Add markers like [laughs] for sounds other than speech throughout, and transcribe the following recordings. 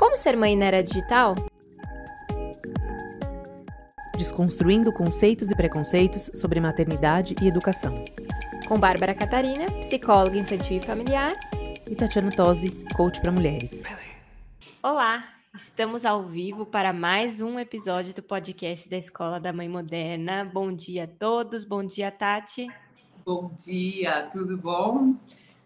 Como ser mãe na era digital? Desconstruindo conceitos e preconceitos sobre maternidade e educação. Com Bárbara Catarina, psicóloga infantil e familiar. E Tatiana Tosi, coach para mulheres. Olá, estamos ao vivo para mais um episódio do podcast da Escola da Mãe Moderna. Bom dia a todos, bom dia, Tati. Bom dia, tudo bom?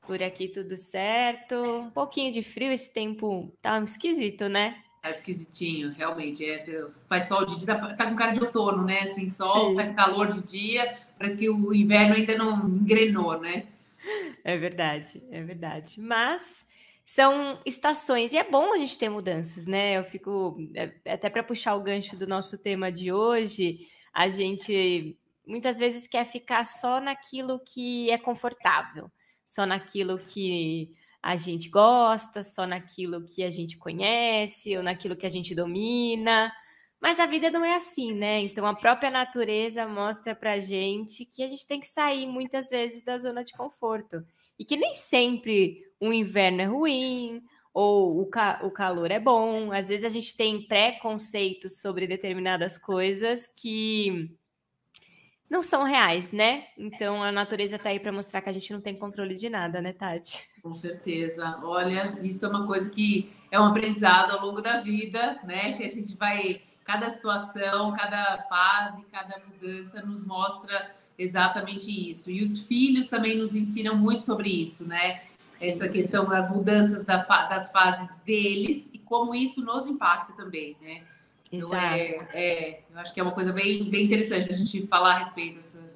Por aqui tudo certo. Um pouquinho de frio, esse tempo tá esquisito, né? Tá esquisitinho, realmente. É, faz sol de dia, tá, tá com cara de outono, né? Assim, sol, Sim. faz calor de dia, parece que o inverno ainda não engrenou, né? É verdade, é verdade. Mas são estações e é bom a gente ter mudanças, né? Eu fico é, até para puxar o gancho do nosso tema de hoje, a gente muitas vezes quer ficar só naquilo que é confortável só naquilo que a gente gosta, só naquilo que a gente conhece, ou naquilo que a gente domina. Mas a vida não é assim, né? Então a própria natureza mostra pra gente que a gente tem que sair muitas vezes da zona de conforto. E que nem sempre o inverno é ruim, ou o, ca o calor é bom. Às vezes a gente tem preconceitos sobre determinadas coisas que não são reais, né? Então a natureza está aí para mostrar que a gente não tem controle de nada, né, Tati? Com certeza. Olha, isso é uma coisa que é um aprendizado ao longo da vida, né? Que a gente vai cada situação, cada fase, cada mudança nos mostra exatamente isso. E os filhos também nos ensinam muito sobre isso, né? Sim. Essa questão das mudanças da, das fases deles e como isso nos impacta também, né? Então, é, é, eu acho que é uma coisa bem, bem interessante a gente falar a respeito dessa.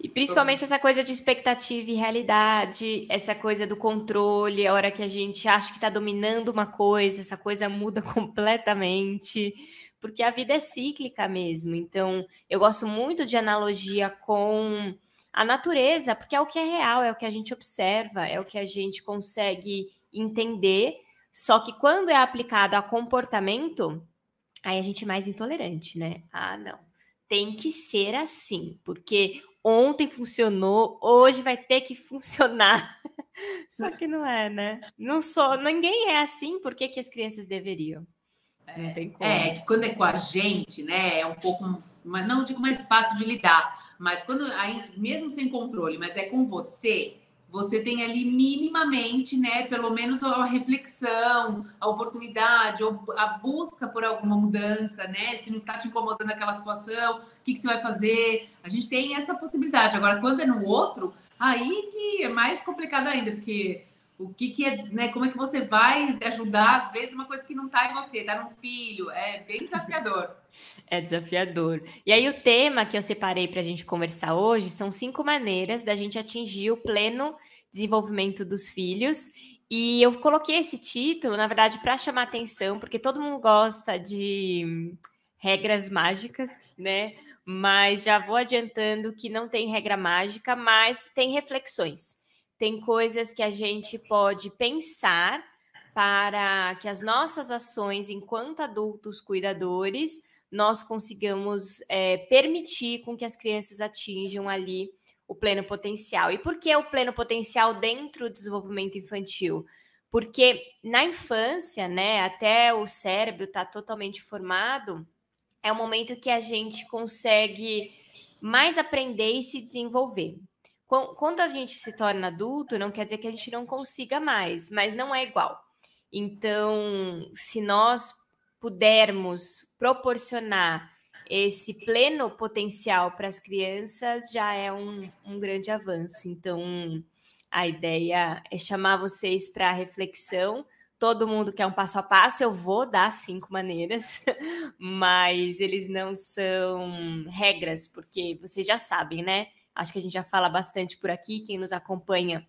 E principalmente essa coisa de expectativa e realidade, essa coisa do controle, a hora que a gente acha que está dominando uma coisa, essa coisa muda [laughs] completamente, porque a vida é cíclica mesmo. Então, eu gosto muito de analogia com a natureza, porque é o que é real, é o que a gente observa, é o que a gente consegue entender. Só que quando é aplicado a comportamento, Aí a gente é mais intolerante, né? Ah, não. Tem que ser assim, porque ontem funcionou, hoje vai ter que funcionar. [laughs] Só que não é, né? Não sou, ninguém é assim, por que, que as crianças deveriam? Não tem como. É, que quando é com a gente, né, é um pouco, não digo mais fácil de lidar, mas quando aí, mesmo sem controle, mas é com você, você tem ali minimamente, né, pelo menos a reflexão, a oportunidade, a busca por alguma mudança, né? Se não está te incomodando aquela situação, o que, que você vai fazer? A gente tem essa possibilidade. Agora, quando é no outro, aí que é mais complicado ainda, porque o que, que é, né? Como é que você vai ajudar, às vezes, uma coisa que não está em você, está num filho, é bem desafiador. [laughs] É desafiador. E aí, o tema que eu separei para a gente conversar hoje são cinco maneiras da gente atingir o pleno desenvolvimento dos filhos. E eu coloquei esse título, na verdade, para chamar atenção, porque todo mundo gosta de regras mágicas, né? Mas já vou adiantando que não tem regra mágica, mas tem reflexões tem coisas que a gente pode pensar para que as nossas ações enquanto adultos cuidadores nós consigamos é, permitir com que as crianças atinjam ali o pleno potencial. E por que o pleno potencial dentro do desenvolvimento infantil? Porque na infância, né, até o cérebro está totalmente formado, é o momento que a gente consegue mais aprender e se desenvolver. Quando a gente se torna adulto, não quer dizer que a gente não consiga mais, mas não é igual. Então, se nós pudermos proporcionar esse pleno potencial para as crianças, já é um, um grande avanço. Então, a ideia é chamar vocês para reflexão. Todo mundo quer um passo a passo, eu vou dar cinco maneiras, [laughs] mas eles não são regras, porque vocês já sabem, né? Acho que a gente já fala bastante por aqui. Quem nos acompanha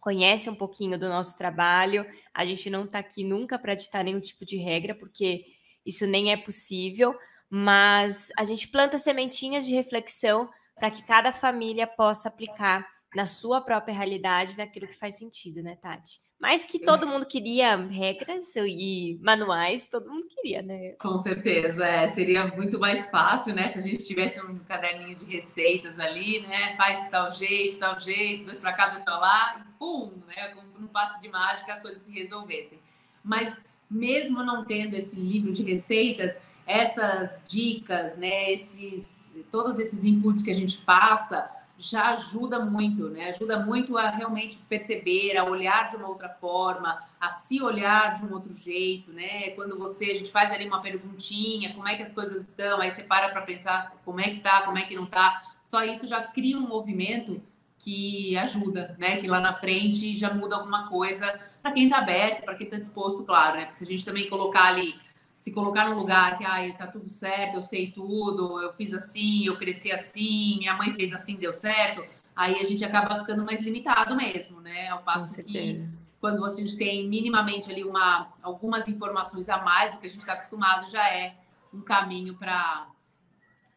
conhece um pouquinho do nosso trabalho. A gente não está aqui nunca para ditar nenhum tipo de regra, porque isso nem é possível, mas a gente planta sementinhas de reflexão para que cada família possa aplicar na sua própria realidade, naquilo que faz sentido, né, Tati? Mas que todo mundo queria regras e manuais, todo mundo queria, né? Com certeza, é. seria muito mais fácil, né? Se a gente tivesse um caderninho de receitas ali, né? Faz tal jeito, tal jeito, dois para cá, dois para lá, e pum, né? Como num passe de mágica as coisas se resolvessem. Mas mesmo não tendo esse livro de receitas, essas dicas, né, esses, todos esses inputs que a gente passa, já ajuda muito, né? Ajuda muito a realmente perceber, a olhar de uma outra forma, a se olhar de um outro jeito, né? Quando você, a gente faz ali uma perguntinha, como é que as coisas estão, aí você para para pensar como é que tá, como é que não tá. Só isso já cria um movimento que ajuda, né? Que lá na frente já muda alguma coisa para quem está aberto, para quem está disposto, claro, né? Porque se a gente também colocar ali se colocar num lugar que ah, tá tudo certo, eu sei tudo, eu fiz assim, eu cresci assim, minha mãe fez assim, deu certo, aí a gente acaba ficando mais limitado mesmo, né? Ao passo que quando a gente tem minimamente ali uma, algumas informações a mais do que a gente está acostumado, já é um caminho para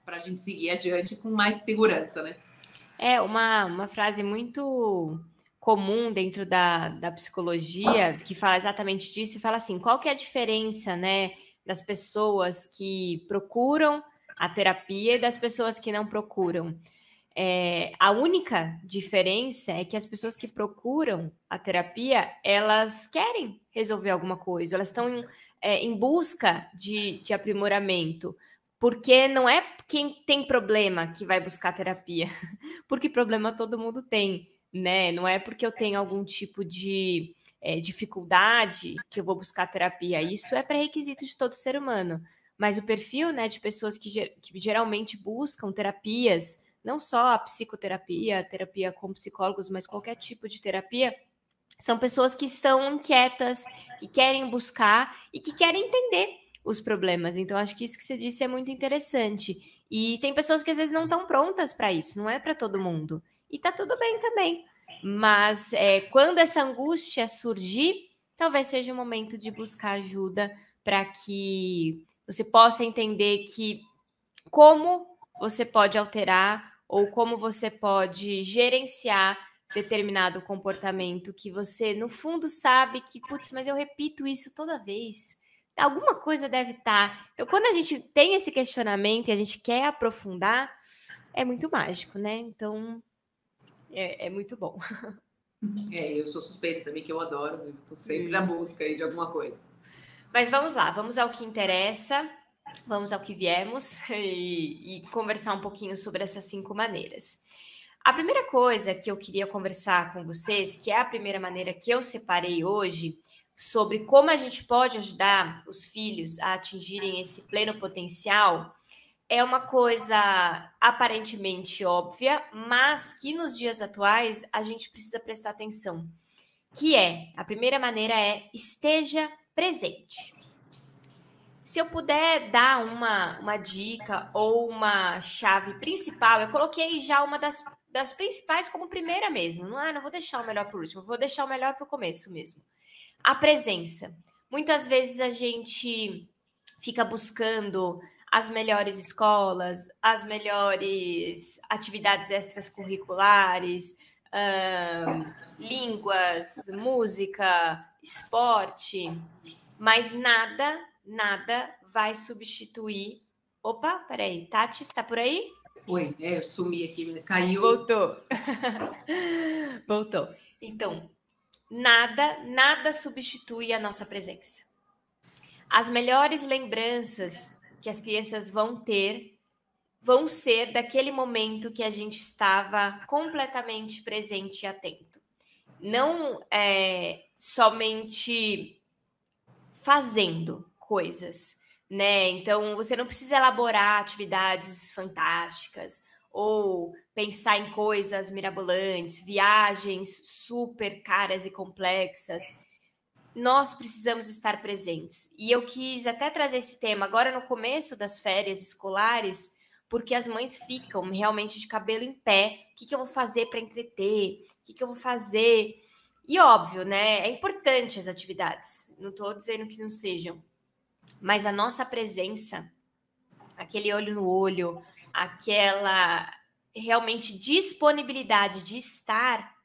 a gente seguir adiante com mais segurança, né? É uma, uma frase muito comum dentro da, da psicologia que fala exatamente disso e fala assim: qual que é a diferença, né? Das pessoas que procuram a terapia e das pessoas que não procuram. É, a única diferença é que as pessoas que procuram a terapia, elas querem resolver alguma coisa, elas estão em, é, em busca de, de aprimoramento, porque não é quem tem problema que vai buscar terapia, [laughs] porque problema todo mundo tem, né? Não é porque eu tenho algum tipo de é, dificuldade que eu vou buscar terapia. Isso é pré-requisito de todo ser humano. Mas o perfil né, de pessoas que, que geralmente buscam terapias, não só a psicoterapia, a terapia com psicólogos, mas qualquer tipo de terapia, são pessoas que estão inquietas, que querem buscar e que querem entender os problemas. Então, acho que isso que você disse é muito interessante. E tem pessoas que às vezes não estão prontas para isso, não é para todo mundo. E tá tudo bem também. Mas é, quando essa angústia surgir, talvez seja o momento de buscar ajuda para que você possa entender que como você pode alterar ou como você pode gerenciar determinado comportamento que você, no fundo, sabe que, putz, mas eu repito isso toda vez. Alguma coisa deve estar. Tá. Então, quando a gente tem esse questionamento e a gente quer aprofundar, é muito mágico, né? Então, é, é muito bom. [laughs] É, eu sou suspeita também, que eu adoro, estou sempre na busca aí de alguma coisa. Mas vamos lá, vamos ao que interessa, vamos ao que viemos [laughs] e, e conversar um pouquinho sobre essas cinco maneiras. A primeira coisa que eu queria conversar com vocês, que é a primeira maneira que eu separei hoje, sobre como a gente pode ajudar os filhos a atingirem esse pleno potencial, é uma coisa aparentemente óbvia, mas que nos dias atuais a gente precisa prestar atenção. Que é, a primeira maneira é esteja presente. Se eu puder dar uma, uma dica ou uma chave principal, eu coloquei já uma das, das principais como primeira mesmo. Não, ah, não vou deixar o melhor para o último, vou deixar o melhor para o começo mesmo. A presença. Muitas vezes a gente fica buscando as melhores escolas, as melhores atividades extracurriculares, uh, línguas, música, esporte, mas nada, nada vai substituir. Opa, peraí, Tati, está por aí? Oi, é, eu sumi aqui, caiu. Voltou. [laughs] Voltou. Então, nada, nada substitui a nossa presença. As melhores lembranças que as crianças vão ter vão ser daquele momento que a gente estava completamente presente e atento. Não é, somente fazendo coisas, né? Então você não precisa elaborar atividades fantásticas ou pensar em coisas mirabolantes, viagens super caras e complexas nós precisamos estar presentes. E eu quis até trazer esse tema agora no começo das férias escolares, porque as mães ficam realmente de cabelo em pé. O que, que eu vou fazer para entreter? O que, que eu vou fazer? E óbvio, né? É importante as atividades. Não estou dizendo que não sejam. Mas a nossa presença, aquele olho no olho, aquela realmente disponibilidade de estar,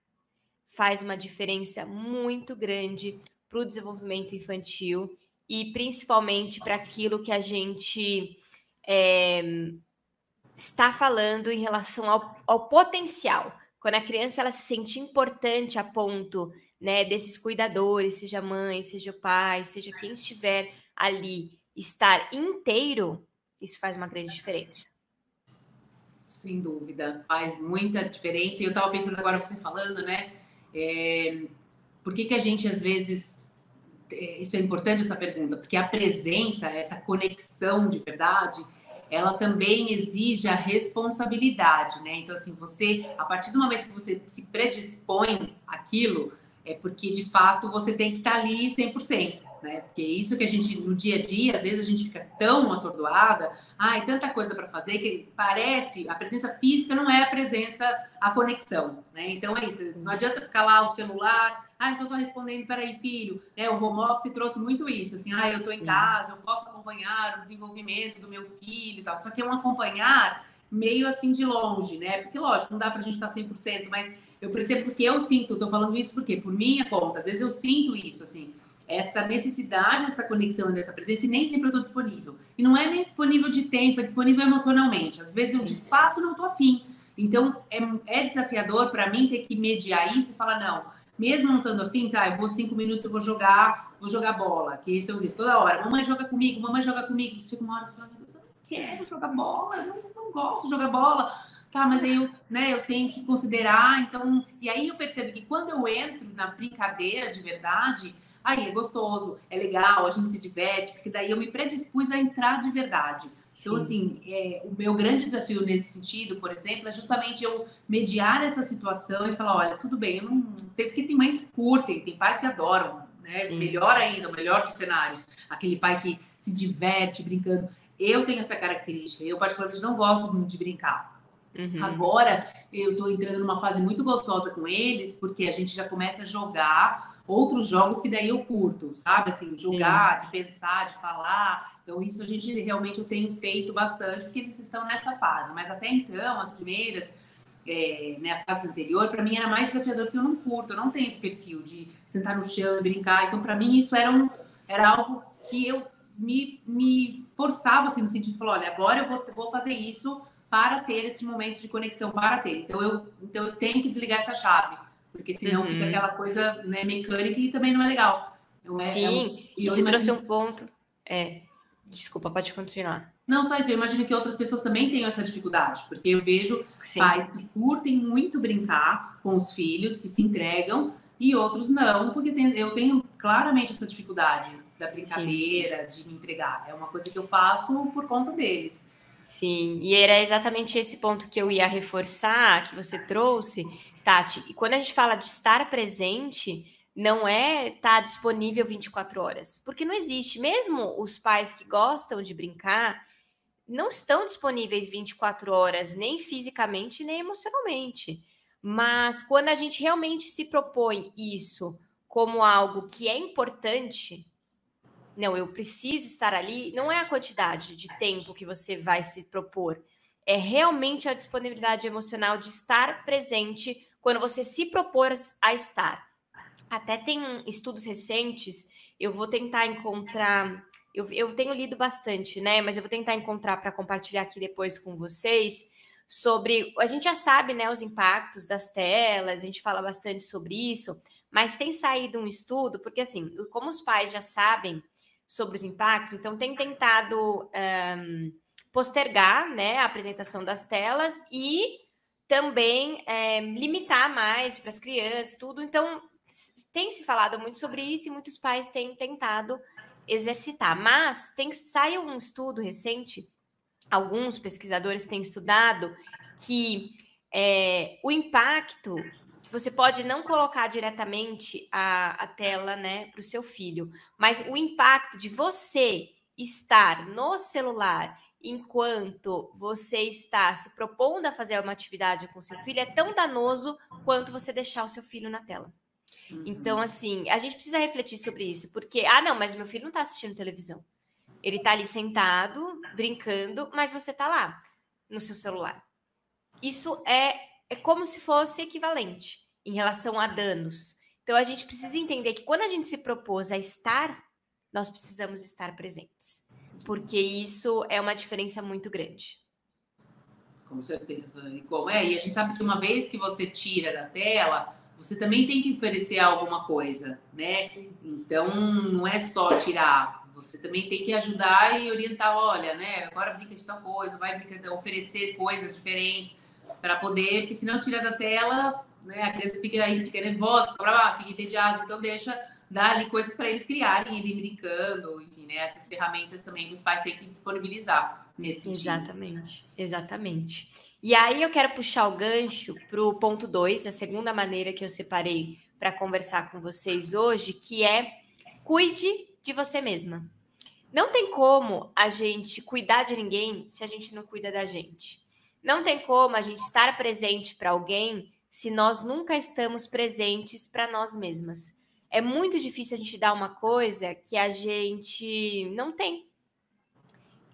faz uma diferença muito grande para o desenvolvimento infantil e principalmente para aquilo que a gente é, está falando em relação ao, ao potencial, quando a criança ela se sente importante a ponto né, desses cuidadores, seja mãe, seja pai, seja quem estiver ali, estar inteiro, isso faz uma grande diferença. Sem dúvida, faz muita diferença. E eu estava pensando agora você falando, né? É, por que, que a gente às vezes isso é importante essa pergunta, porque a presença, essa conexão de verdade, ela também exige a responsabilidade, né? Então, assim, você, a partir do momento que você se predispõe aquilo, é porque de fato você tem que estar ali 100% né? Porque isso que a gente, no dia a dia, às vezes a gente fica tão atordoada, ai, tanta coisa para fazer, que parece, a presença física não é a presença, a conexão, né? Então é isso, não adianta ficar lá o celular, ah, estou só respondendo, peraí, filho, né? O home office trouxe muito isso, assim, ah, eu estou em casa, eu posso acompanhar o desenvolvimento do meu filho e tal, só que é um acompanhar meio assim de longe, né? Porque, lógico, não dá para a gente estar 100%, mas eu percebo porque eu sinto, estou falando isso porque, por minha conta, às vezes eu sinto isso, assim, essa necessidade dessa conexão, dessa presença, e nem sempre eu estou disponível. E não é nem disponível de tempo, é disponível emocionalmente. Às vezes eu, de fato, não estou afim. Então, é, é desafiador para mim ter que mediar isso e falar, não, mesmo não estando afim, tá, eu vou cinco minutos, eu vou jogar, vou jogar bola, que esse eu uso toda hora. Mamãe joga comigo, mamãe joga comigo. Chega uma hora falo, eu não quero jogar bola, eu não, não gosto de jogar bola. Tá, mas aí eu, né, eu tenho que considerar, então... E aí eu percebo que quando eu entro na brincadeira de verdade Aí é gostoso, é legal, a gente se diverte, porque daí eu me predispus a entrar de verdade. Então, Sim. assim, é, o meu grande desafio nesse sentido, por exemplo, é justamente eu mediar essa situação e falar: olha, tudo bem, eu não. Porque tem mães que curtem, tem pais que adoram, né? Sim. Melhor ainda, melhor dos cenários. Aquele pai que se diverte brincando. Eu tenho essa característica, eu particularmente não gosto muito de brincar. Uhum. Agora eu tô entrando numa fase muito gostosa com eles, porque a gente já começa a jogar outros jogos que daí eu curto, sabe? Assim, jogar, Sim. de pensar, de falar. Então, isso a gente realmente eu tenho feito bastante, porque eles estão nessa fase. Mas até então, as primeiras, é, né, a fase anterior, para mim era mais desafiador, porque eu não curto, eu não tenho esse perfil de sentar no chão e brincar. Então, para mim, isso era, um, era algo que eu me, me forçava, assim, no sentido de falar: olha, agora eu vou, vou fazer isso para ter esse momento de conexão, para ter. Então, eu, então, eu tenho que desligar essa chave porque senão uhum. fica aquela coisa né, mecânica e também não é legal. Então, é, Sim, é um... e você trouxe um ponto. É, desculpa, pode continuar. Não, só isso, eu imagino que outras pessoas também tenham essa dificuldade, porque eu vejo Sim. pais que curtem muito brincar com os filhos, que se entregam, e outros não, porque tem, eu tenho claramente essa dificuldade da brincadeira, Sim. de me entregar. É uma coisa que eu faço por conta deles. Sim, e era exatamente esse ponto que eu ia reforçar, que você trouxe, Tati, e quando a gente fala de estar presente, não é estar tá disponível 24 horas, porque não existe. Mesmo os pais que gostam de brincar não estão disponíveis 24 horas, nem fisicamente, nem emocionalmente. Mas quando a gente realmente se propõe isso como algo que é importante, não, eu preciso estar ali, não é a quantidade de tempo que você vai se propor, é realmente a disponibilidade emocional de estar presente quando você se propor a estar. Até tem estudos recentes, eu vou tentar encontrar. Eu, eu tenho lido bastante, né? Mas eu vou tentar encontrar para compartilhar aqui depois com vocês sobre. A gente já sabe, né, os impactos das telas, a gente fala bastante sobre isso, mas tem saído um estudo, porque assim, como os pais já sabem sobre os impactos, então tem tentado um, postergar né, a apresentação das telas e também é, limitar mais para as crianças, tudo. Então, tem se falado muito sobre isso e muitos pais têm tentado exercitar. Mas tem saiu um estudo recente, alguns pesquisadores têm estudado que é, o impacto você pode não colocar diretamente a, a tela né, para o seu filho, mas o impacto de você estar no celular enquanto você está se propondo a fazer uma atividade com seu filho é tão danoso quanto você deixar o seu filho na tela. Então, uhum. assim, a gente precisa refletir sobre isso, porque, ah, não, mas meu filho não está assistindo televisão. Ele está ali sentado, brincando, mas você está lá, no seu celular. Isso é, é como se fosse equivalente em relação a danos. Então, a gente precisa entender que quando a gente se propôs a estar, nós precisamos estar presentes porque isso é uma diferença muito grande. Com certeza. E como é? E a gente sabe que uma vez que você tira da tela, você também tem que oferecer alguma coisa, né? Então, não é só tirar. Você também tem que ajudar e orientar, olha, né? Agora brinca de tal coisa, vai brincar, oferecer coisas diferentes para poder, porque se não tira da tela, né? A criança fica aí, fica nervosa, fica brava, fica entediada, então deixa dar ali coisas para eles criarem, irem brincando, enfim, né? Essas ferramentas também os pais têm que disponibilizar nesse sentido. Exatamente, exatamente. E aí eu quero puxar o gancho para o ponto 2, a segunda maneira que eu separei para conversar com vocês hoje, que é cuide de você mesma. Não tem como a gente cuidar de ninguém se a gente não cuida da gente. Não tem como a gente estar presente para alguém se nós nunca estamos presentes para nós mesmas. É muito difícil a gente dar uma coisa que a gente não tem.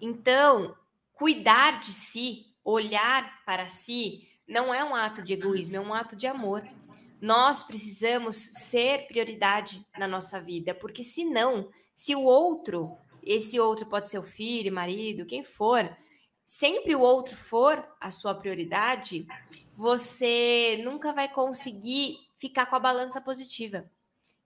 Então, cuidar de si, olhar para si, não é um ato de egoísmo, é um ato de amor. Nós precisamos ser prioridade na nossa vida, porque senão, se o outro, esse outro pode ser o filho, marido, quem for, sempre o outro for a sua prioridade, você nunca vai conseguir ficar com a balança positiva.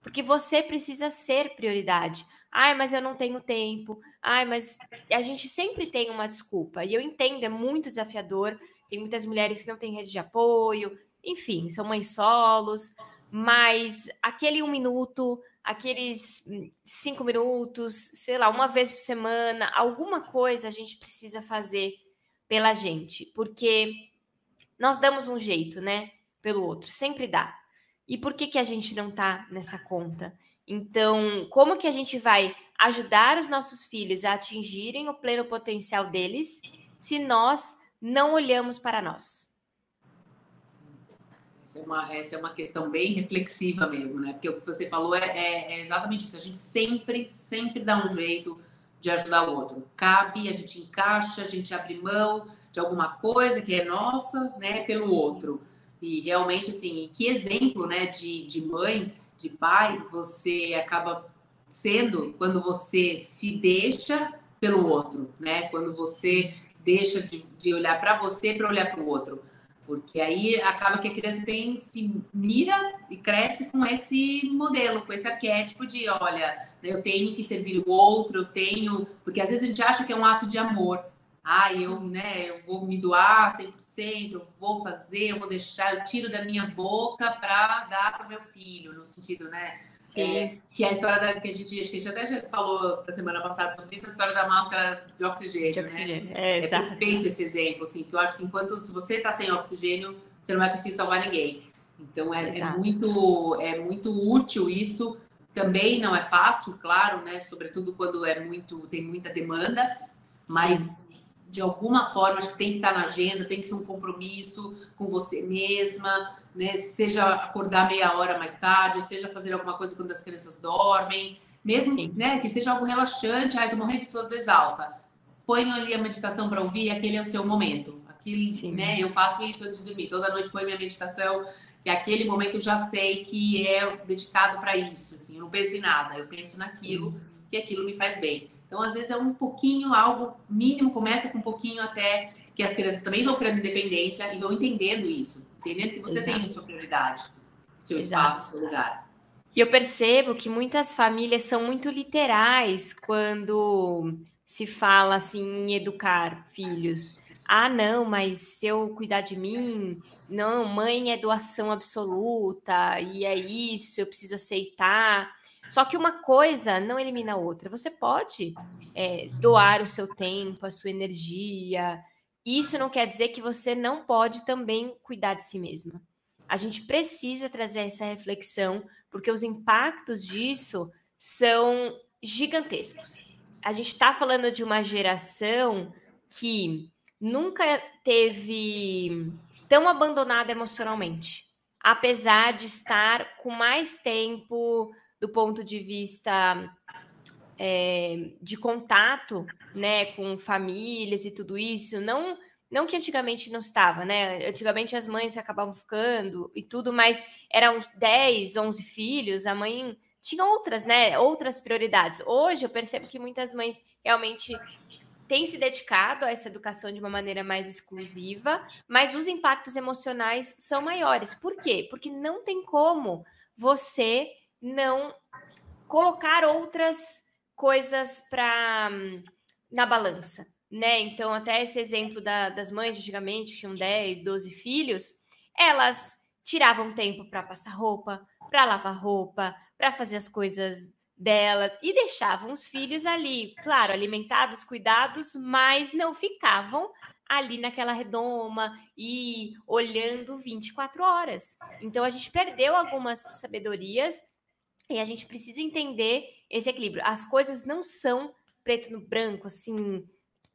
Porque você precisa ser prioridade. Ai, mas eu não tenho tempo. Ai, mas a gente sempre tem uma desculpa. E eu entendo, é muito desafiador. Tem muitas mulheres que não têm rede de apoio, enfim, são mães solos. Mas aquele um minuto, aqueles cinco minutos, sei lá, uma vez por semana, alguma coisa a gente precisa fazer pela gente, porque nós damos um jeito, né? Pelo outro, sempre dá. E por que, que a gente não está nessa conta? Então, como que a gente vai ajudar os nossos filhos a atingirem o pleno potencial deles se nós não olhamos para nós? Essa é uma, essa é uma questão bem reflexiva mesmo, né? Porque o que você falou é, é, é exatamente isso. A gente sempre, sempre dá um jeito de ajudar o outro. Cabe, a gente encaixa, a gente abre mão de alguma coisa que é nossa, né, pelo outro. E realmente, assim, que exemplo, né, de, de mãe, de pai, você acaba sendo quando você se deixa pelo outro, né? Quando você deixa de, de olhar para você para olhar para o outro. Porque aí acaba que a criança tem, se mira e cresce com esse modelo, com esse arquétipo de, olha, eu tenho que servir o outro, eu tenho. Porque às vezes a gente acha que é um ato de amor ah, eu, né, eu vou me doar 100%, eu vou fazer, eu vou deixar, eu tiro da minha boca para dar para o meu filho, no sentido, né? É, que é a história da, que a gente, acho que a gente até já falou da semana passada sobre isso, a história da máscara de oxigênio, de né? oxigênio. Né? É, é perfeito esse exemplo, assim, que eu acho que enquanto se você está sem oxigênio, você não vai conseguir salvar ninguém. Então é, é, muito é muito útil isso. Também não é fácil, claro, né? Sobretudo quando é muito tem muita demanda, mas Sim de alguma forma, acho que tem que estar na agenda, tem que ser um compromisso com você mesma, né? Seja acordar meia hora mais tarde, seja fazer alguma coisa quando as crianças dormem, mesmo Sim. né, que seja algo relaxante, ai, tô morrendo de sono, exausta. Põe ali a meditação para ouvir, aquele é o seu momento. Aquele, Sim. né, eu faço isso antes de dormir, toda noite põe minha meditação, e aquele momento eu já sei que é dedicado para isso, assim, eu não penso em nada, eu penso naquilo, Sim. que aquilo me faz bem. Então, às vezes, é um pouquinho, algo mínimo, começa com um pouquinho até que as crianças também vão criando independência e vão entendendo isso, entendendo que você Exato. tem a sua prioridade, seu Exato. espaço, seu lugar. E eu percebo que muitas famílias são muito literais quando se fala assim em educar filhos. Ah, não, mas se eu cuidar de mim, não, mãe é doação absoluta, e é isso, eu preciso aceitar. Só que uma coisa não elimina a outra. Você pode é, doar o seu tempo, a sua energia. Isso não quer dizer que você não pode também cuidar de si mesma. A gente precisa trazer essa reflexão, porque os impactos disso são gigantescos. A gente está falando de uma geração que nunca teve tão abandonada emocionalmente, apesar de estar com mais tempo do ponto de vista é, de contato, né, com famílias e tudo isso, não não que antigamente não estava, né? Antigamente as mães acabavam ficando e tudo, mas eram 10, 11 filhos, a mãe tinha outras, né? Outras prioridades. Hoje eu percebo que muitas mães realmente tem se dedicado a essa educação de uma maneira mais exclusiva, mas os impactos emocionais são maiores. Por quê? Porque não tem como você não colocar outras coisas para na balança, né? Então, até esse exemplo da, das mães antigamente, que tinham 10, 12 filhos, elas tiravam tempo para passar roupa, para lavar roupa, para fazer as coisas delas e deixavam os filhos ali, claro, alimentados, cuidados, mas não ficavam ali naquela redoma e olhando 24 horas. Então a gente perdeu algumas sabedorias e a gente precisa entender esse equilíbrio. As coisas não são preto no branco, assim,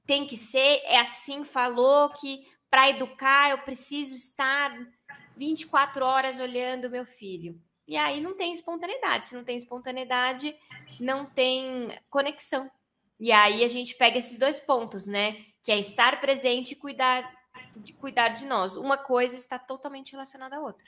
tem que ser, é assim, falou que para educar eu preciso estar 24 horas olhando meu filho. E aí não tem espontaneidade. Se não tem espontaneidade, não tem conexão. E aí a gente pega esses dois pontos, né? Que é estar presente e cuidar de cuidar de nós. Uma coisa está totalmente relacionada à outra.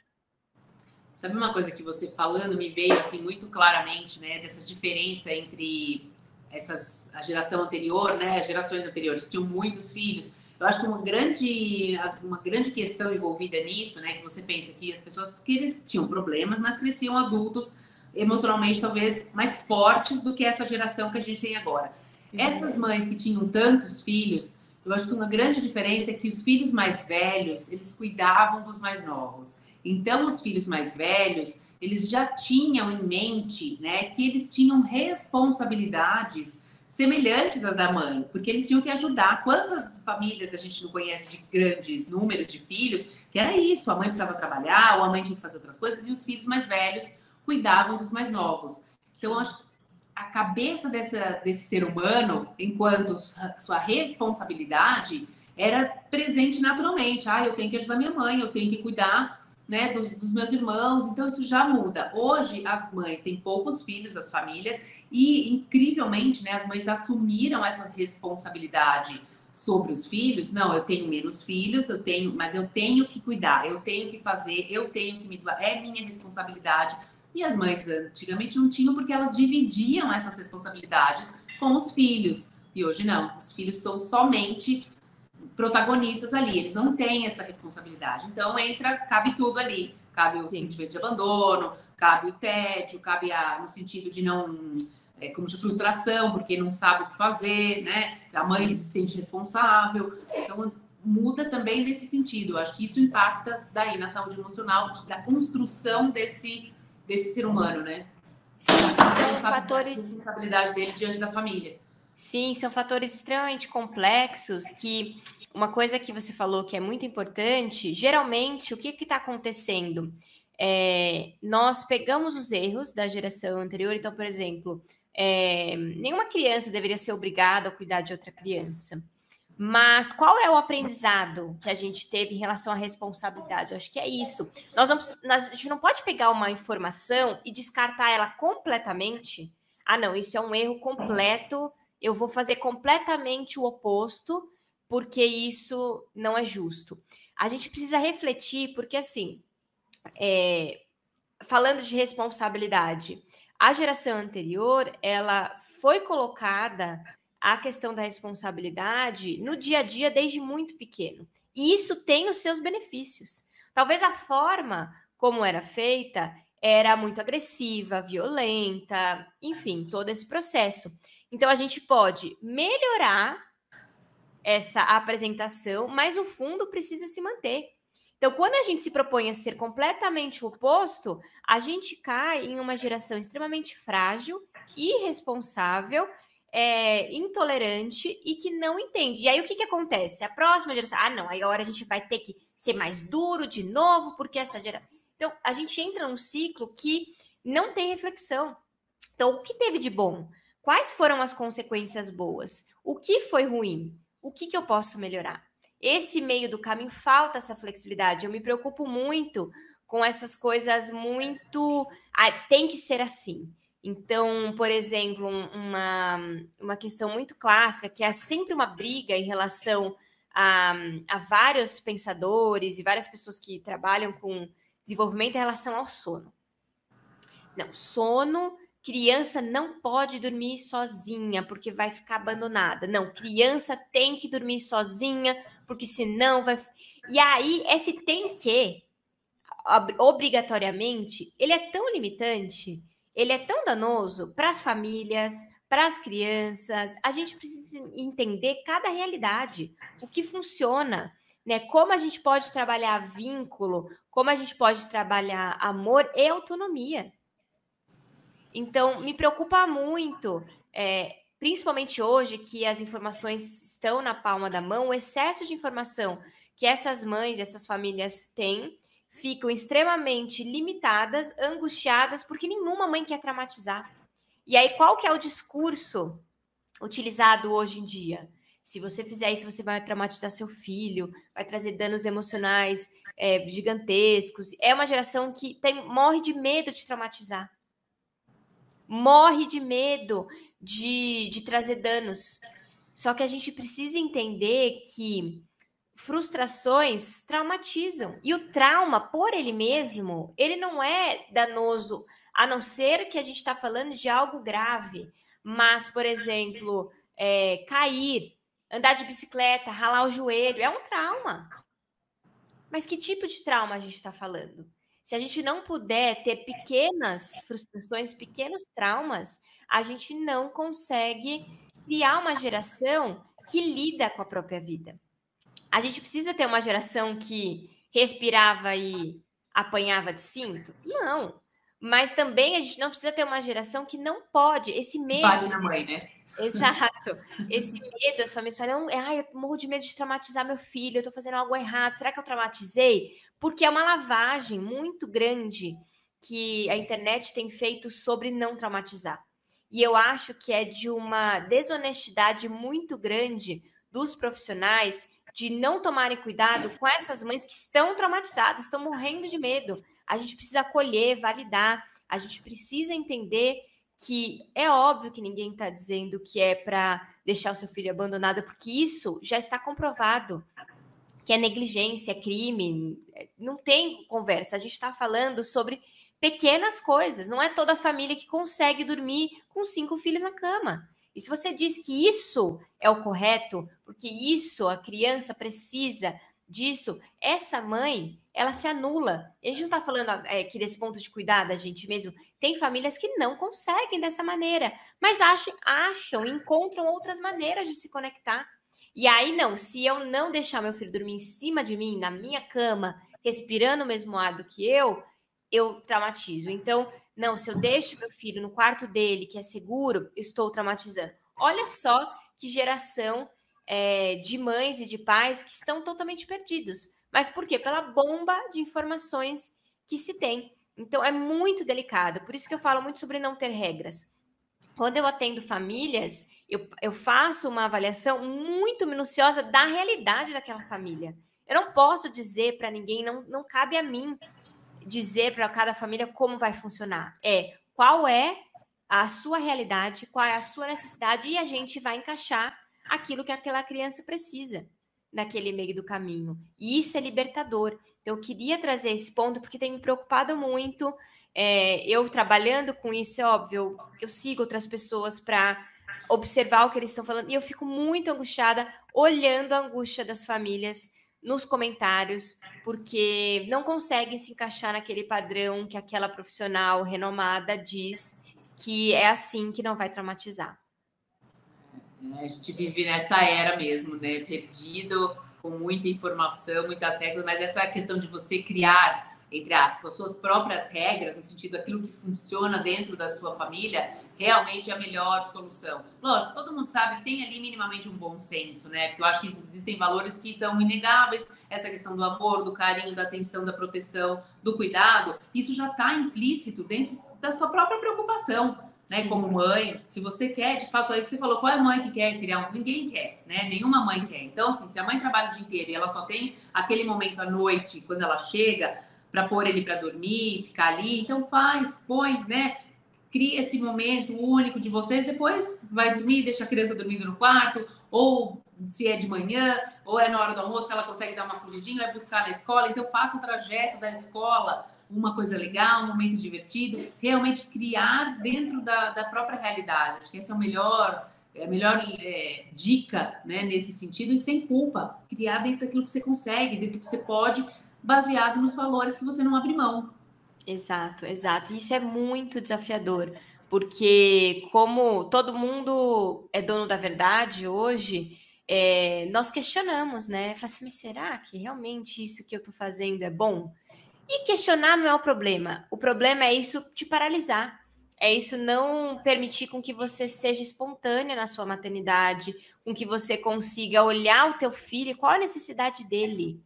Sabe uma coisa que você falando me veio assim muito claramente, né? Dessa diferença entre essas a geração anterior, né? As gerações anteriores tinham muitos filhos eu acho que uma grande, uma grande questão envolvida nisso, né, que você pensa que as pessoas que eles tinham problemas, mas cresciam adultos emocionalmente talvez mais fortes do que essa geração que a gente tem agora. Uhum. Essas mães que tinham tantos filhos, eu acho que uma grande diferença é que os filhos mais velhos, eles cuidavam dos mais novos. Então, os filhos mais velhos, eles já tinham em mente, né, que eles tinham responsabilidades semelhantes às da mãe, porque eles tinham que ajudar. Quantas famílias a gente não conhece de grandes números de filhos, que era isso, a mãe precisava trabalhar, ou a mãe tinha que fazer outras coisas, e os filhos mais velhos cuidavam dos mais novos. Então, acho que a cabeça dessa, desse ser humano, enquanto sua responsabilidade, era presente naturalmente. Ah, eu tenho que ajudar minha mãe, eu tenho que cuidar né, dos, dos, meus irmãos, então isso já muda. Hoje as mães têm poucos filhos, as famílias, e incrivelmente, né, as mães assumiram essa responsabilidade sobre os filhos. Não, eu tenho menos filhos, eu tenho, mas eu tenho que cuidar, eu tenho que fazer, eu tenho que me doar, é minha responsabilidade. E as mães antigamente não tinham porque elas dividiam essas responsabilidades com os filhos. E hoje não, os filhos são somente protagonistas ali, eles não têm essa responsabilidade. Então entra, cabe tudo ali. Cabe o Sim. sentimento de abandono, cabe o tédio, cabe a, no sentido de não. É, como de frustração, porque não sabe o que fazer, né? A mãe se sente responsável. Então, muda também nesse sentido. Eu acho que isso impacta daí na saúde emocional, da construção desse, desse ser humano, né? Sim, são fatores. A responsabilidade dele diante da família. Sim, são fatores extremamente complexos que uma coisa que você falou que é muito importante, geralmente o que está acontecendo? É, nós pegamos os erros da geração anterior, então, por exemplo, é, nenhuma criança deveria ser obrigada a cuidar de outra criança. Mas qual é o aprendizado que a gente teve em relação à responsabilidade? Eu acho que é isso. Nós, nós a gente não pode pegar uma informação e descartar ela completamente. Ah, não, isso é um erro completo. Eu vou fazer completamente o oposto porque isso não é justo. A gente precisa refletir, porque assim, é, falando de responsabilidade, a geração anterior ela foi colocada a questão da responsabilidade no dia a dia desde muito pequeno. E isso tem os seus benefícios. Talvez a forma como era feita era muito agressiva, violenta, enfim, todo esse processo. Então a gente pode melhorar essa apresentação, mas o fundo precisa se manter. Então, quando a gente se propõe a ser completamente oposto, a gente cai em uma geração extremamente frágil, irresponsável, é, intolerante e que não entende. E aí, o que, que acontece? A próxima geração, ah, não, aí agora a gente vai ter que ser mais duro de novo, porque essa geração. Então, a gente entra num ciclo que não tem reflexão. Então, o que teve de bom? Quais foram as consequências boas? O que foi ruim? O que, que eu posso melhorar? Esse meio do caminho falta essa flexibilidade. Eu me preocupo muito com essas coisas muito. Ah, tem que ser assim. Então, por exemplo, uma, uma questão muito clássica, que é sempre uma briga em relação a, a vários pensadores e várias pessoas que trabalham com desenvolvimento em relação ao sono. Não, sono criança não pode dormir sozinha porque vai ficar abandonada. Não, criança tem que dormir sozinha porque senão vai. E aí, esse tem que, obrigatoriamente, ele é tão limitante, ele é tão danoso para as famílias, para as crianças. A gente precisa entender cada realidade, o que funciona. Né, como a gente pode trabalhar vínculo, como a gente pode trabalhar amor e autonomia. Então, me preocupa muito, é, principalmente hoje que as informações estão na palma da mão, o excesso de informação que essas mães, essas famílias têm, ficam extremamente limitadas, angustiadas, porque nenhuma mãe quer traumatizar. E aí, qual que é o discurso utilizado hoje em dia? Se você fizer isso, você vai traumatizar seu filho, vai trazer danos emocionais é, gigantescos. É uma geração que tem, morre de medo de traumatizar morre de medo de, de trazer danos. Só que a gente precisa entender que frustrações traumatizam. E o trauma, por ele mesmo, ele não é danoso, a não ser que a gente está falando de algo grave. Mas, por exemplo, é, cair, andar de bicicleta, ralar o joelho, é um trauma. Mas que tipo de trauma a gente está falando? Se a gente não puder ter pequenas frustrações, pequenos traumas, a gente não consegue criar uma geração que lida com a própria vida. A gente precisa ter uma geração que respirava e apanhava de cinto? Não. Mas também a gente não precisa ter uma geração que não pode. Esse medo. Bate na mãe, né? Exato. Esse medo, as famílias falam, ai, eu morro de medo de traumatizar meu filho, eu tô fazendo algo errado, será que eu traumatizei? porque é uma lavagem muito grande que a internet tem feito sobre não traumatizar. E eu acho que é de uma desonestidade muito grande dos profissionais de não tomarem cuidado com essas mães que estão traumatizadas, estão morrendo de medo. A gente precisa acolher, validar, a gente precisa entender que é óbvio que ninguém está dizendo que é para deixar o seu filho abandonado, porque isso já está comprovado que é negligência, é crime, é, não tem conversa. A gente está falando sobre pequenas coisas. Não é toda família que consegue dormir com cinco filhos na cama. E se você diz que isso é o correto, porque isso a criança precisa disso, essa mãe ela se anula. A gente não está falando é, que desse ponto de cuidar da gente mesmo. Tem famílias que não conseguem dessa maneira, mas acham, acham encontram outras maneiras de se conectar. E aí, não, se eu não deixar meu filho dormir em cima de mim, na minha cama, respirando o mesmo ar do que eu, eu traumatizo. Então, não, se eu deixo meu filho no quarto dele, que é seguro, estou traumatizando. Olha só que geração é, de mães e de pais que estão totalmente perdidos. Mas por quê? Pela bomba de informações que se tem. Então, é muito delicado. Por isso que eu falo muito sobre não ter regras. Quando eu atendo famílias, eu, eu faço uma avaliação muito minuciosa da realidade daquela família. Eu não posso dizer para ninguém, não, não cabe a mim dizer para cada família como vai funcionar. É qual é a sua realidade, qual é a sua necessidade, e a gente vai encaixar aquilo que aquela criança precisa naquele meio do caminho. E isso é libertador. Então, eu queria trazer esse ponto porque tem me preocupado muito. É, eu trabalhando com isso, é óbvio, eu, eu sigo outras pessoas para observar o que eles estão falando. E eu fico muito angustiada olhando a angústia das famílias nos comentários, porque não conseguem se encaixar naquele padrão que aquela profissional renomada diz que é assim que não vai traumatizar. É, a gente vive nessa era mesmo, né? Perdido, com muita informação, muitas regras, mas essa questão de você criar entre aspas, as suas próprias regras, no sentido daquilo que funciona dentro da sua família, realmente é a melhor solução. Lógico, todo mundo sabe que tem ali minimamente um bom senso, né? Porque eu acho que existem valores que são inegáveis, essa questão do amor, do carinho, da atenção, da proteção, do cuidado, isso já está implícito dentro da sua própria preocupação. Né, como mãe, se você quer, de fato, aí que você falou, qual é a mãe que quer criar um? Ninguém quer, né? Nenhuma mãe quer. Então, assim, se a mãe trabalha o dia inteiro e ela só tem aquele momento à noite, quando ela chega, para pôr ele para dormir, ficar ali. Então faz, põe, né? Cria esse momento único de vocês, depois vai dormir, deixa a criança dormindo no quarto, ou se é de manhã, ou é na hora do almoço que ela consegue dar uma fugidinha, vai buscar na escola. Então faça o trajeto da escola uma coisa legal, um momento divertido, realmente criar dentro da, da própria realidade. Acho que essa é o melhor, é a melhor é, dica né, nesse sentido, e sem culpa, criar dentro daquilo que você consegue, dentro do que você pode, baseado nos valores que você não abre mão. Exato, exato. Isso é muito desafiador, porque como todo mundo é dono da verdade hoje, é, nós questionamos, né? Fala assim, mas será que realmente isso que eu estou fazendo é bom? E questionar não é o problema. O problema é isso te paralisar. É isso não permitir com que você seja espontânea na sua maternidade, com que você consiga olhar o teu filho, qual a necessidade dele,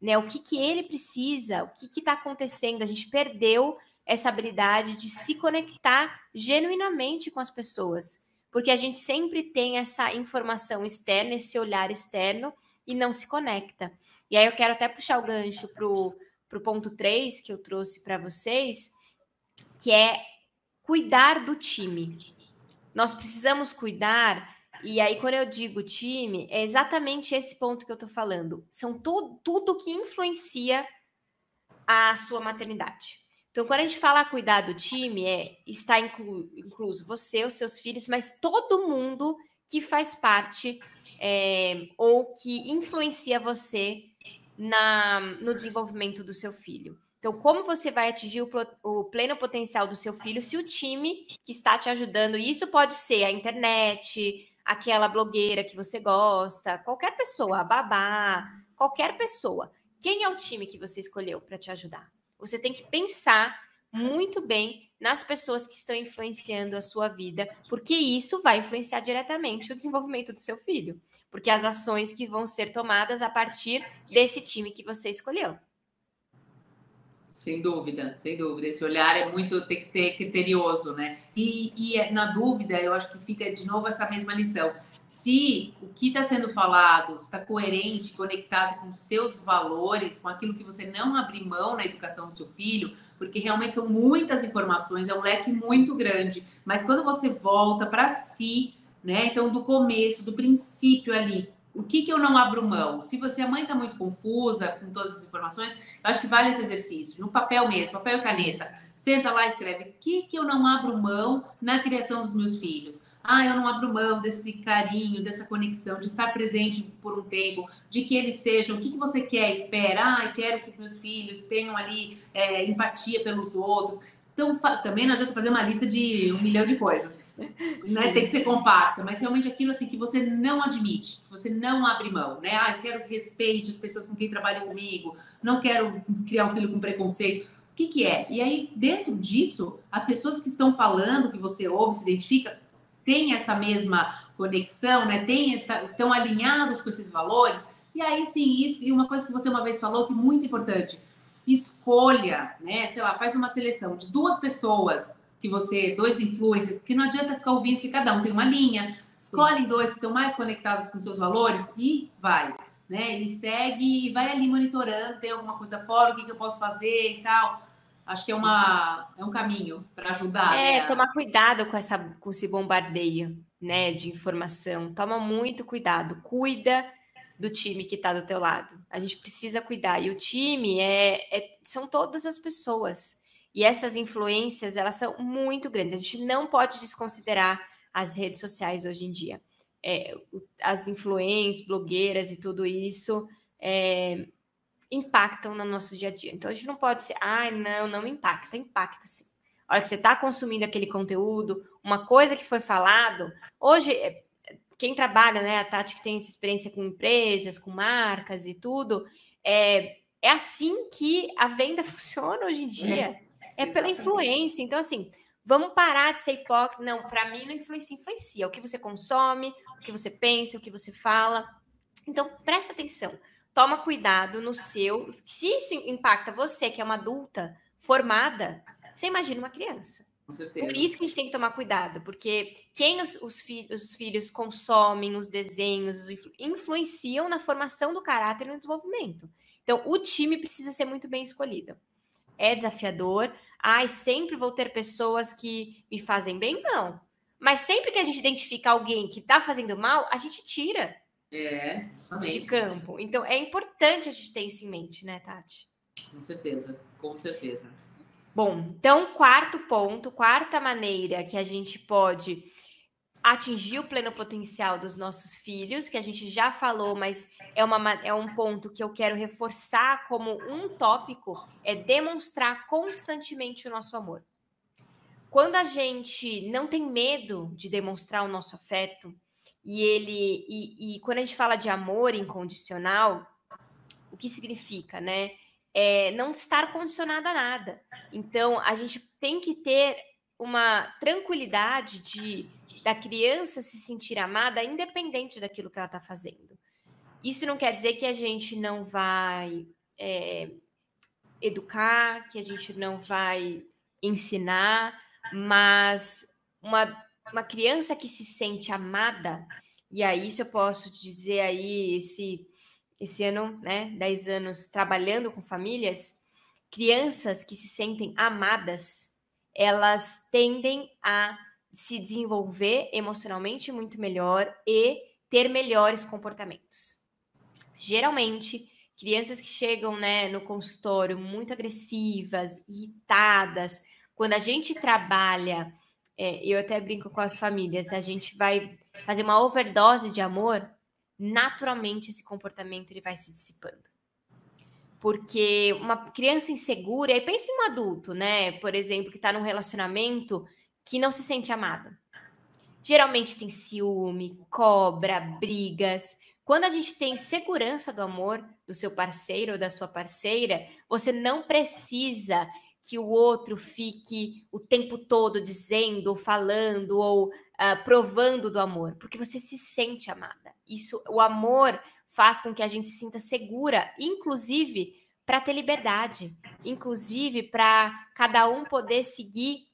né? O que, que ele precisa, o que está acontecendo. A gente perdeu essa habilidade de se conectar genuinamente com as pessoas porque a gente sempre tem essa informação externa, esse olhar externo e não se conecta. E aí eu quero até puxar o gancho para o ponto 3 que eu trouxe para vocês, que é cuidar do time. Nós precisamos cuidar, e aí quando eu digo time, é exatamente esse ponto que eu estou falando. São tu, tudo que influencia a sua maternidade. Então, quando a gente fala cuidar do time, é está inclu, incluso você, os seus filhos, mas todo mundo que faz parte é, ou que influencia você na, no desenvolvimento do seu filho. Então, como você vai atingir o, o, pleno potencial do seu filho se o time que está te ajudando, isso pode ser a internet, aquela blogueira que você gosta, qualquer pessoa, a babá, qualquer pessoa. Quem é o time que você escolheu para te ajudar? Você tem que pensar muito bem nas pessoas que estão influenciando a sua vida, porque isso vai influenciar diretamente o desenvolvimento do seu filho, porque as ações que vão ser tomadas a partir desse time que você escolheu. Sem dúvida, sem dúvida. Esse olhar é muito, tem que ser criterioso, né? E, e é, na dúvida, eu acho que fica de novo essa mesma lição se o que está sendo falado está coerente, conectado com seus valores, com aquilo que você não abrir mão na educação do seu filho, porque realmente são muitas informações, é um leque muito grande. Mas quando você volta para si, né? Então, do começo, do princípio ali, o que, que eu não abro mão? Se você, a mãe está muito confusa com todas as informações, eu acho que vale esse exercício, no papel mesmo, papel e caneta. Senta lá e escreve o que, que eu não abro mão na criação dos meus filhos ah, eu não abro mão desse carinho, dessa conexão, de estar presente por um tempo, de que eles sejam, o que, que você quer, espera, ah, quero que os meus filhos tenham ali é, empatia pelos outros. Então, também não adianta fazer uma lista de um milhão de coisas. Né? Tem que ser compacta, mas realmente aquilo assim que você não admite, que você não abre mão, né? Ah, eu quero que respeite as pessoas com quem trabalham comigo, não quero criar um filho com preconceito. O que, que é? E aí, dentro disso, as pessoas que estão falando, que você ouve, se identifica, tem essa mesma conexão, né? Tem, estão tá, alinhados com esses valores. E aí sim, isso, e uma coisa que você uma vez falou que é muito importante, escolha, né? Sei lá, faz uma seleção de duas pessoas que você, dois influencers, que não adianta ficar ouvindo que cada um tem uma linha, escolhe dois que estão mais conectados com seus valores e vai, né? E segue e vai ali monitorando, tem alguma coisa fora, o que, que eu posso fazer e tal. Acho que é, uma, é um caminho para ajudar. É, né? tomar cuidado com, essa, com esse bombardeio né, de informação. Toma muito cuidado. Cuida do time que está do teu lado. A gente precisa cuidar. E o time é, é, são todas as pessoas. E essas influências, elas são muito grandes. A gente não pode desconsiderar as redes sociais hoje em dia. É, as influências, blogueiras e tudo isso, é, impactam no nosso dia a dia. Então a gente não pode ser, ah, não, não impacta, impacta sim. A hora que você está consumindo aquele conteúdo, uma coisa que foi falado, hoje é, quem trabalha, né, a Tati que tem essa experiência com empresas, com marcas e tudo, é, é assim que a venda [laughs] funciona hoje em dia. É, é pela influência. Então, assim, vamos parar de ser hipócrita. Não, para mim não influencia, influencia. O que você consome, o que você pensa, o que você fala. Então, presta atenção toma cuidado no seu. Se isso impacta você, que é uma adulta formada, você imagina uma criança. Com certeza. Por isso que a gente tem que tomar cuidado, porque quem os, os, fi os filhos consomem, os desenhos, influ influenciam na formação do caráter e no desenvolvimento. Então, o time precisa ser muito bem escolhido. É desafiador. Ai, sempre vou ter pessoas que me fazem bem? Não. Mas sempre que a gente identifica alguém que está fazendo mal, a gente tira é, de campo. Então, é importante a gente ter isso em mente, né, Tati? Com certeza, com certeza. Bom, então, quarto ponto, quarta maneira que a gente pode atingir o pleno potencial dos nossos filhos, que a gente já falou, mas é, uma, é um ponto que eu quero reforçar como um tópico, é demonstrar constantemente o nosso amor. Quando a gente não tem medo de demonstrar o nosso afeto, e ele e, e quando a gente fala de amor incondicional, o que significa, né? É não estar condicionado a nada. Então, a gente tem que ter uma tranquilidade de da criança se sentir amada, independente daquilo que ela está fazendo. Isso não quer dizer que a gente não vai é, educar, que a gente não vai ensinar, mas uma, uma criança que se sente amada, e aí isso eu posso dizer aí, esse, esse ano, né, 10 anos trabalhando com famílias, crianças que se sentem amadas, elas tendem a se desenvolver emocionalmente muito melhor e ter melhores comportamentos. Geralmente, crianças que chegam né, no consultório muito agressivas, irritadas, quando a gente trabalha, é, eu até brinco com as famílias, a gente vai fazer uma overdose de amor, naturalmente esse comportamento ele vai se dissipando. Porque uma criança insegura, e pensa em um adulto, né? Por exemplo, que está num relacionamento que não se sente amada. Geralmente tem ciúme, cobra, brigas. Quando a gente tem segurança do amor do seu parceiro ou da sua parceira, você não precisa que o outro fique o tempo todo dizendo, ou falando, ou uh, provando do amor, porque você se sente amada. Isso, o amor faz com que a gente se sinta segura, inclusive para ter liberdade, inclusive para cada um poder seguir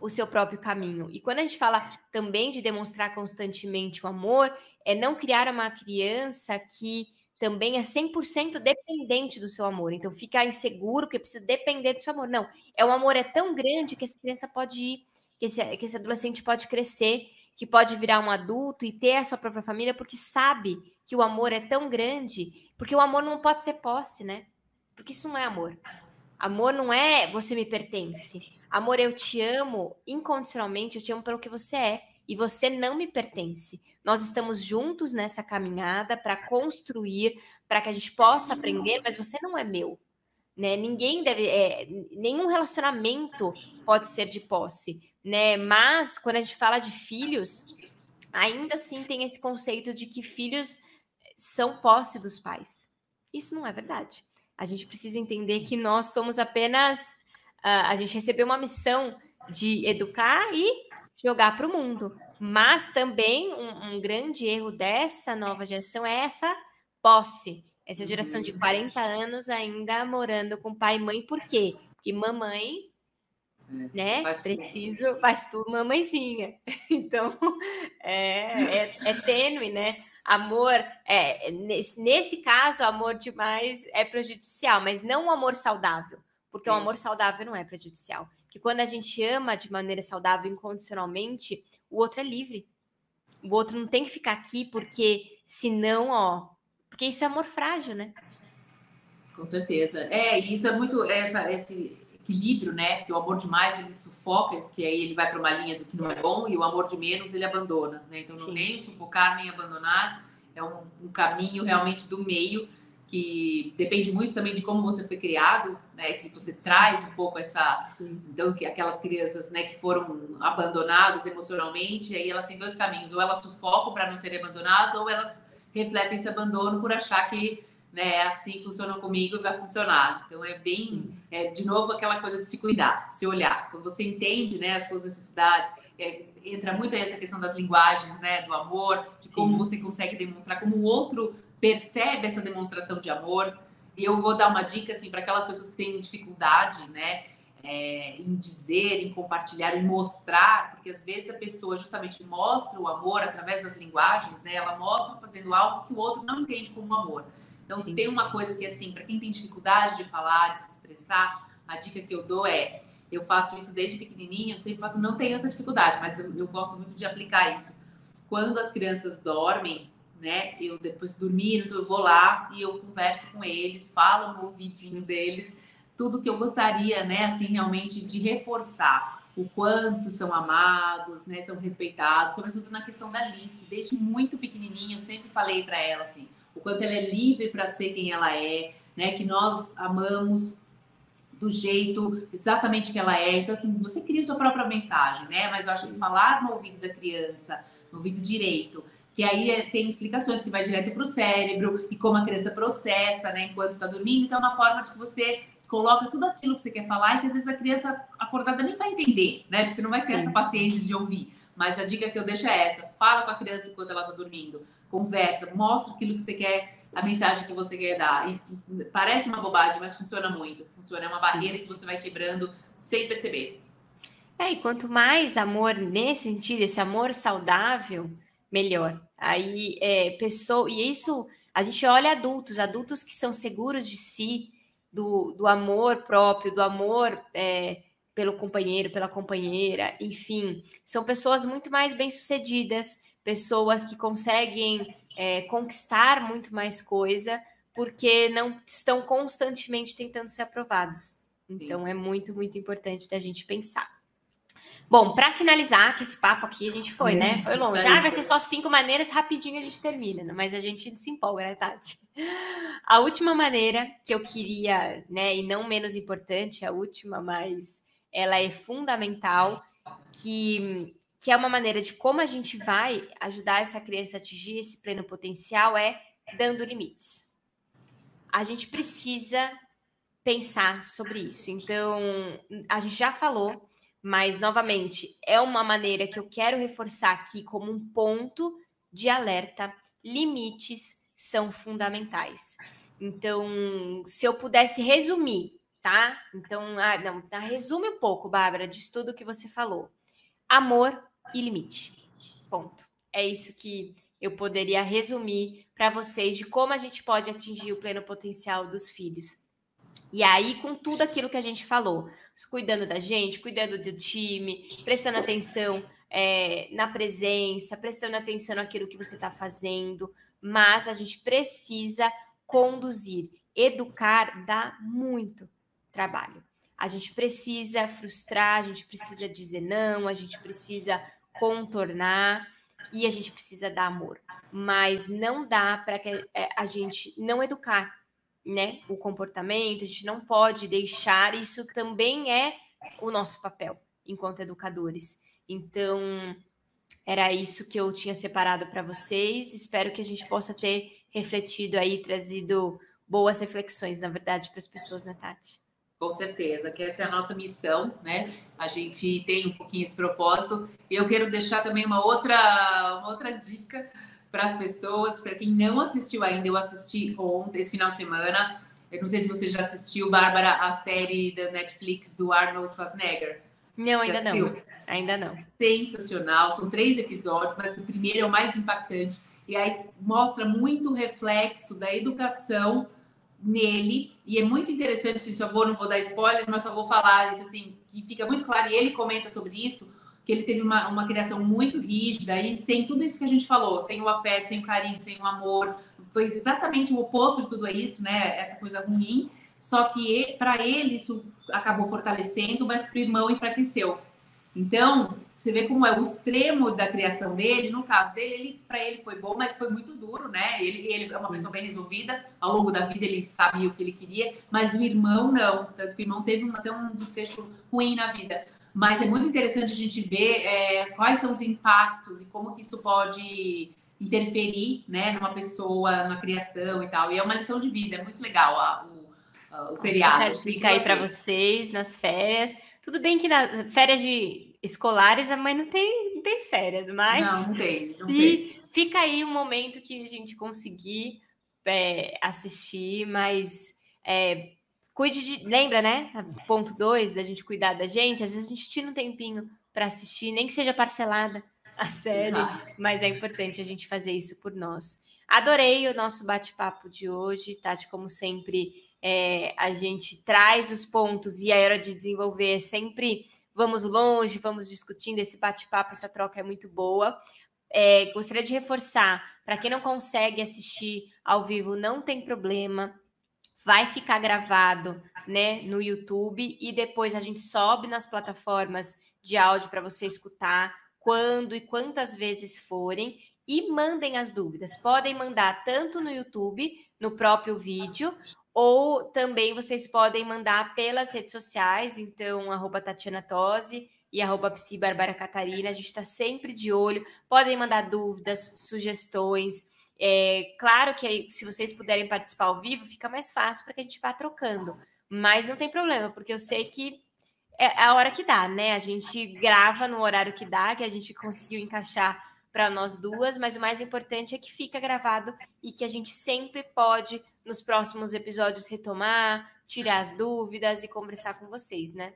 o seu próprio caminho. E quando a gente fala também de demonstrar constantemente o amor, é não criar uma criança que também é 100% dependente do seu amor. Então fica inseguro porque precisa depender do seu amor. Não, é o amor é tão grande que essa criança pode ir, que esse, que esse adolescente pode crescer, que pode virar um adulto e ter a sua própria família porque sabe que o amor é tão grande, porque o amor não pode ser posse, né? Porque isso não é amor. Amor não é você me pertence. Amor, eu te amo incondicionalmente, eu te amo pelo que você é e você não me pertence. Nós estamos juntos nessa caminhada para construir, para que a gente possa aprender, mas você não é meu. Né? Ninguém deve, é, nenhum relacionamento pode ser de posse, né? Mas quando a gente fala de filhos, ainda assim tem esse conceito de que filhos são posse dos pais. Isso não é verdade. A gente precisa entender que nós somos apenas a gente recebeu uma missão de educar e jogar para o mundo. Mas também um, um, grande erro dessa nova geração é essa posse. Essa geração de 40 anos ainda morando com pai e mãe, por quê? Porque mamãe, é, né, faz preciso, tudo. faz tudo mamãezinha. [laughs] Então, é, é, é tênue, né? Amor, é, nesse, nesse caso, amor demais é prejudicial, mas não um amor saudável porque o amor saudável não é prejudicial. Que quando a gente ama de maneira saudável, incondicionalmente, o outro é livre. O outro não tem que ficar aqui porque senão, ó, porque isso é amor frágil, né? Com certeza. É, isso é muito essa, esse equilíbrio, né? Que o amor demais ele sufoca, que aí ele vai para uma linha do que não é bom, e o amor de menos ele abandona, né? Então, não nem sufocar nem abandonar é um, um caminho realmente do meio que depende muito também de como você foi criado, né? Que você traz um pouco essa, Sim. então que aquelas crianças, né, que foram abandonadas emocionalmente, aí elas têm dois caminhos: ou elas sufocam para não serem abandonadas, ou elas refletem esse abandono por achar que, né, assim funciona comigo e vai funcionar. Então é bem, é, de novo aquela coisa de se cuidar, se olhar. Quando você entende, né, as suas necessidades, é, entra muito aí essa questão das linguagens, né, do amor, de Sim. como você consegue demonstrar, como o outro percebe essa demonstração de amor. E eu vou dar uma dica assim para aquelas pessoas que têm dificuldade, né, é, em dizer, em compartilhar, em mostrar, porque às vezes a pessoa justamente mostra o amor através das linguagens, né? Ela mostra fazendo algo que o outro não entende como amor. Então, Sim. se tem uma coisa que assim, para quem tem dificuldade de falar, de se expressar, a dica que eu dou é eu faço isso desde pequenininha, eu sempre faço, não tenho essa dificuldade, mas eu, eu gosto muito de aplicar isso. Quando as crianças dormem, né? Eu depois dormir, então eu vou lá e eu converso com eles, falo no ouvidinho deles tudo que eu gostaria, né, assim, realmente de reforçar o quanto são amados, né, são respeitados, sobretudo na questão da Alice, desde muito pequenininha, eu sempre falei para ela assim, o quanto ela é livre para ser quem ela é, né, que nós amamos do jeito exatamente que ela é. Então, assim, você cria sua própria mensagem, né? Mas eu acho que falar no ouvido da criança, no ouvido direito, que aí é, tem explicações que vai direto para o cérebro e como a criança processa, né, enquanto está dormindo. Então, é uma forma de que você coloca tudo aquilo que você quer falar e que às vezes a criança acordada nem vai entender, né? Porque você não vai ter Sim. essa paciência de ouvir. Mas a dica que eu deixo é essa: fala com a criança enquanto ela está dormindo, conversa, mostra aquilo que você quer, a mensagem que você quer dar. E parece uma bobagem, mas funciona muito. Funciona, é uma barreira Sim. que você vai quebrando sem perceber. É, e quanto mais amor nesse sentido, esse amor saudável, melhor. Aí, é, pessoa, e isso, a gente olha adultos, adultos que são seguros de si, do, do amor próprio, do amor é, pelo companheiro, pela companheira, enfim, são pessoas muito mais bem-sucedidas, pessoas que conseguem é, conquistar muito mais coisa, porque não estão constantemente tentando ser aprovados. Então, Sim. é muito, muito importante da gente pensar. Bom, para finalizar, que esse papo aqui a gente foi, né? Foi longe. Ah, vai ser só cinco maneiras, rapidinho a gente termina, né? mas a gente se empolga, né, Tati? A última maneira que eu queria, né, e não menos importante, a última, mas ela é fundamental, que, que é uma maneira de como a gente vai ajudar essa criança a atingir esse pleno potencial, é dando limites. A gente precisa pensar sobre isso. Então, a gente já falou mas, novamente, é uma maneira que eu quero reforçar aqui como um ponto de alerta. Limites são fundamentais. Então, se eu pudesse resumir, tá? Então, ah, não, tá, resume um pouco, Bárbara, de tudo que você falou. Amor e limite. Ponto. É isso que eu poderia resumir para vocês de como a gente pode atingir o pleno potencial dos filhos. E aí, com tudo aquilo que a gente falou, cuidando da gente, cuidando do time, prestando atenção é, na presença, prestando atenção naquilo que você está fazendo, mas a gente precisa conduzir. Educar dá muito trabalho. A gente precisa frustrar, a gente precisa dizer não, a gente precisa contornar e a gente precisa dar amor. Mas não dá para que é, a gente não educar né, o comportamento, a gente não pode deixar, isso também é o nosso papel enquanto educadores. Então, era isso que eu tinha separado para vocês. Espero que a gente possa ter refletido aí, trazido boas reflexões, na verdade, para as pessoas, né, Tati? Com certeza, que essa é a nossa missão, né? A gente tem um pouquinho esse propósito. E eu quero deixar também uma outra, uma outra dica para as pessoas. Para quem não assistiu ainda, eu assisti ontem, esse final de semana. Eu não sei se você já assistiu, Bárbara, a série da Netflix do Arnold Schwarzenegger. Não, ainda não. Ainda não. Sensacional. São três episódios, mas o primeiro é o mais impactante. E aí mostra muito reflexo da educação nele. E é muito interessante, se eu vou, não vou dar spoiler, mas só vou falar isso assim, que fica muito claro, e ele comenta sobre isso que ele teve uma, uma criação muito rígida e sem tudo isso que a gente falou, sem o afeto, sem o carinho, sem o amor, foi exatamente o oposto de tudo isso, né? Essa coisa ruim. Só que para ele isso acabou fortalecendo, mas para o irmão enfraqueceu. Então, você vê como é o extremo da criação dele. No caso dele, ele, para ele foi bom, mas foi muito duro, né? Ele, ele é uma pessoa bem resolvida. Ao longo da vida, ele sabia o que ele queria, mas o irmão não. Tanto que o irmão teve um, até um desfecho ruim na vida mas é muito interessante a gente ver é, quais são os impactos e como que isso pode interferir, né, numa pessoa, na criação e tal. E é uma lição de vida, é muito legal a, o, a, o seriado. Fica aí para vocês nas férias. Tudo bem que na férias de escolares a mãe não tem, não tem férias, mas não, não tem, não se tem. fica aí um momento que a gente conseguir é, assistir, mas é, Cuide de. Lembra, né? Ponto 2, da gente cuidar da gente. Às vezes a gente tira um tempinho para assistir, nem que seja parcelada a série, mas é importante a gente fazer isso por nós. Adorei o nosso bate-papo de hoje, Tati, como sempre, é, a gente traz os pontos e a hora de desenvolver é sempre vamos longe, vamos discutindo esse bate-papo, essa troca é muito boa. é, gostaria de reforçar, para quem não consegue assistir ao vivo, não tem problema, vai ficar gravado né, no YouTube e depois a gente sobe nas plataformas de áudio para você escutar quando e quantas vezes forem e mandem as dúvidas. Podem mandar tanto no YouTube, no próprio vídeo, ou também vocês podem mandar pelas redes sociais, então, arroba Tatiana Tosi e arroba Psi Bárbara Catarina. A gente está sempre de olho. Podem mandar dúvidas, sugestões. É, claro que se vocês puderem participar ao vivo, fica mais fácil para que a gente vá trocando. Mas não tem problema, porque eu sei que é a hora que dá, né? A gente grava no horário que dá, que a gente conseguiu encaixar para nós duas, mas o mais importante é que fica gravado e que a gente sempre pode, nos próximos episódios, retomar, tirar as dúvidas e conversar com vocês, né?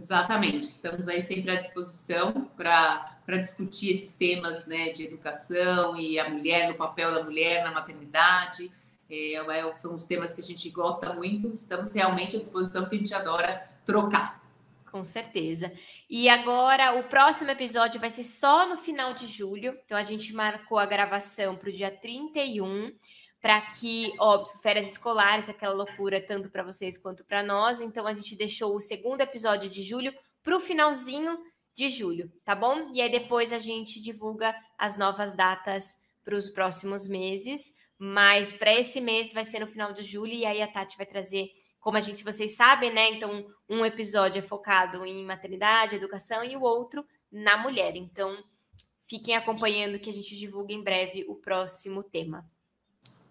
Exatamente, estamos aí sempre à disposição para discutir esses temas né, de educação e a mulher, no papel da mulher na maternidade. É, é, são os temas que a gente gosta muito, estamos realmente à disposição, porque a gente adora trocar. Com certeza. E agora, o próximo episódio vai ser só no final de julho, então a gente marcou a gravação para o dia 31 para que, óbvio, férias escolares, aquela loucura tanto para vocês quanto para nós. Então a gente deixou o segundo episódio de julho para o finalzinho de julho, tá bom? E aí depois a gente divulga as novas datas para os próximos meses. Mas para esse mês vai ser no final de julho e aí a Tati vai trazer, como a gente, vocês sabem, né? Então um episódio é focado em maternidade, educação e o outro na mulher. Então fiquem acompanhando que a gente divulga em breve o próximo tema.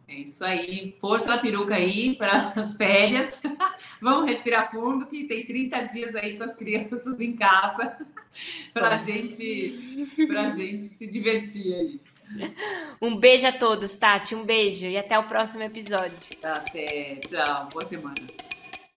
É isso aí. Força na peruca aí para as férias. [laughs] Vamos respirar fundo, que tem 30 dias aí com as crianças em casa [laughs] para gente, a gente se divertir aí. Um beijo a todos, Tati. Um beijo e até o próximo episódio. Até. Tchau. Boa semana.